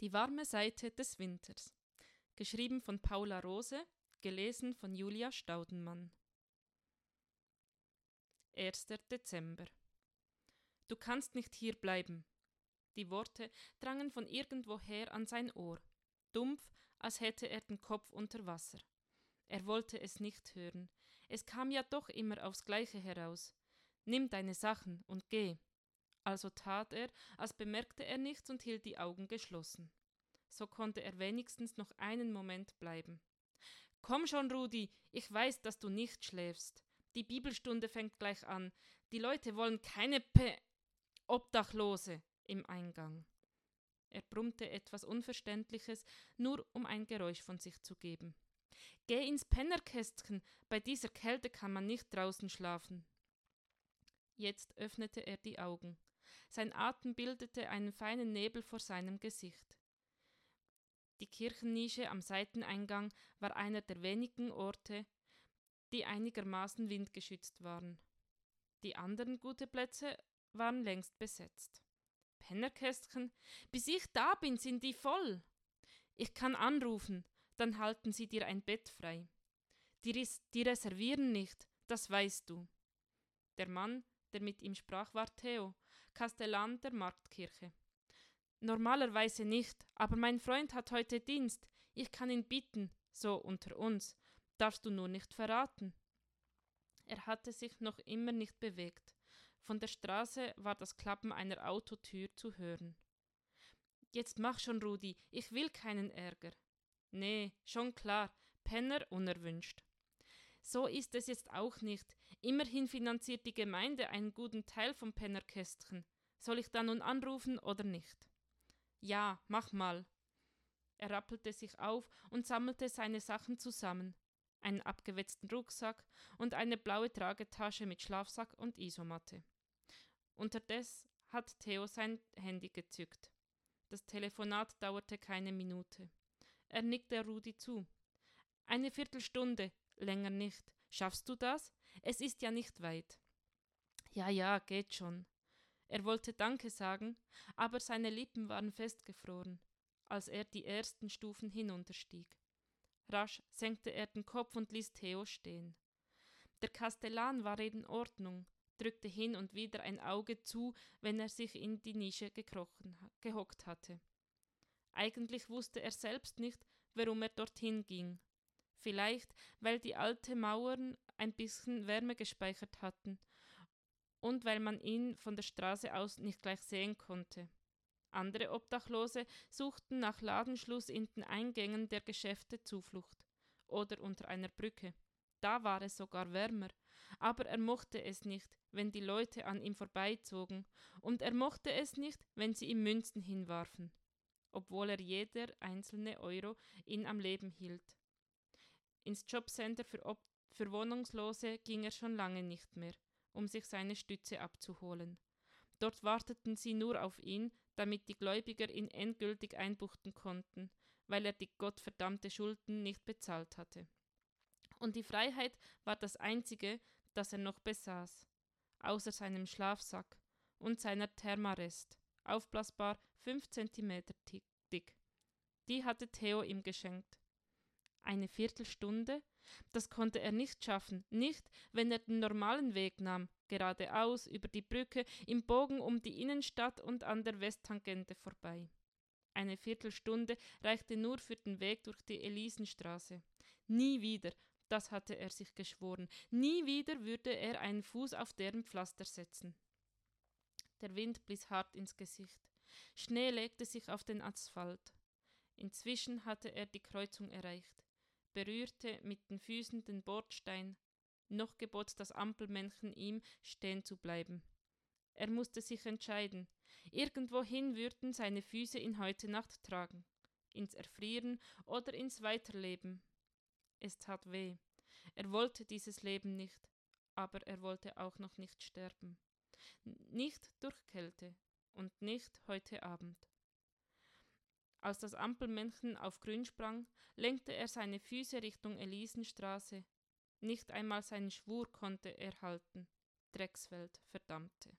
Die warme Seite des Winters. Geschrieben von Paula Rose, gelesen von Julia Staudenmann. 1. Dezember. Du kannst nicht hier bleiben. Die Worte drangen von irgendwoher an sein Ohr, dumpf, als hätte er den Kopf unter Wasser. Er wollte es nicht hören. Es kam ja doch immer aufs Gleiche heraus. Nimm deine Sachen und geh. Also tat er, als bemerkte er nichts und hielt die Augen geschlossen. So konnte er wenigstens noch einen Moment bleiben. Komm schon, Rudi, ich weiß, dass du nicht schläfst. Die Bibelstunde fängt gleich an. Die Leute wollen keine Pe Obdachlose im Eingang. Er brummte etwas Unverständliches, nur um ein Geräusch von sich zu geben. Geh ins Pennerkästchen, bei dieser Kälte kann man nicht draußen schlafen. Jetzt öffnete er die Augen. Sein Atem bildete einen feinen Nebel vor seinem Gesicht. Die Kirchennische am Seiteneingang war einer der wenigen Orte, die einigermaßen windgeschützt waren. Die anderen gute Plätze waren längst besetzt. Pennerkästchen, bis ich da bin, sind die voll. Ich kann anrufen, dann halten sie dir ein Bett frei. Die, res die reservieren nicht, das weißt du. Der Mann, der mit ihm sprach, war Theo, Kastellan der Marktkirche. Normalerweise nicht, aber mein Freund hat heute Dienst. Ich kann ihn bitten, so unter uns. Darfst du nur nicht verraten. Er hatte sich noch immer nicht bewegt. Von der Straße war das Klappen einer Autotür zu hören. Jetzt mach schon, Rudi, ich will keinen Ärger. Nee, schon klar, Penner unerwünscht. So ist es jetzt auch nicht. Immerhin finanziert die Gemeinde einen guten Teil vom Pennerkästchen. Soll ich da nun anrufen oder nicht? Ja, mach mal. Er rappelte sich auf und sammelte seine Sachen zusammen. Einen abgewetzten Rucksack und eine blaue Tragetasche mit Schlafsack und Isomatte. Unterdessen hat Theo sein Handy gezückt. Das Telefonat dauerte keine Minute. Er nickte Rudi zu. Eine Viertelstunde, länger nicht. Schaffst du das? Es ist ja nicht weit. Ja, ja, geht schon. Er wollte Danke sagen, aber seine Lippen waren festgefroren, als er die ersten Stufen hinunterstieg. Rasch senkte er den Kopf und ließ Theo stehen. Der Kastellan war in Ordnung, drückte hin und wieder ein Auge zu, wenn er sich in die Nische gekrochen, gehockt hatte. Eigentlich wusste er selbst nicht, warum er dorthin ging. Vielleicht, weil die alte Mauern ein bisschen Wärme gespeichert hatten und weil man ihn von der Straße aus nicht gleich sehen konnte. Andere Obdachlose suchten nach Ladenschluss in den Eingängen der Geschäfte Zuflucht oder unter einer Brücke. Da war es sogar wärmer, aber er mochte es nicht, wenn die Leute an ihm vorbeizogen, und er mochte es nicht, wenn sie ihm Münzen hinwarfen, obwohl er jeder einzelne Euro ihn am Leben hielt. Ins Jobcenter für, Ob für Wohnungslose ging er schon lange nicht mehr um sich seine Stütze abzuholen. Dort warteten sie nur auf ihn, damit die Gläubiger ihn endgültig einbuchten konnten, weil er die gottverdammte Schulden nicht bezahlt hatte. Und die Freiheit war das einzige, das er noch besaß, außer seinem Schlafsack und seiner Thermarest, aufblasbar fünf Zentimeter dick. Die hatte Theo ihm geschenkt. Eine Viertelstunde das konnte er nicht schaffen, nicht, wenn er den normalen Weg nahm, geradeaus über die Brücke, im Bogen um die Innenstadt und an der Westtangente vorbei. Eine Viertelstunde reichte nur für den Weg durch die Elisenstraße. Nie wieder, das hatte er sich geschworen, nie wieder würde er einen Fuß auf deren Pflaster setzen. Der Wind blies hart ins Gesicht. Schnee legte sich auf den Asphalt. Inzwischen hatte er die Kreuzung erreicht berührte mit den Füßen den Bordstein, noch gebot das Ampelmännchen ihm, stehen zu bleiben. Er musste sich entscheiden. Irgendwohin würden seine Füße ihn heute Nacht tragen. Ins Erfrieren oder ins Weiterleben. Es tat weh. Er wollte dieses Leben nicht, aber er wollte auch noch nicht sterben. Nicht durch Kälte und nicht heute Abend. Als das Ampelmännchen auf grün sprang, lenkte er seine Füße Richtung Elisenstraße. Nicht einmal seinen Schwur konnte er halten. Dreckswelt, verdammte.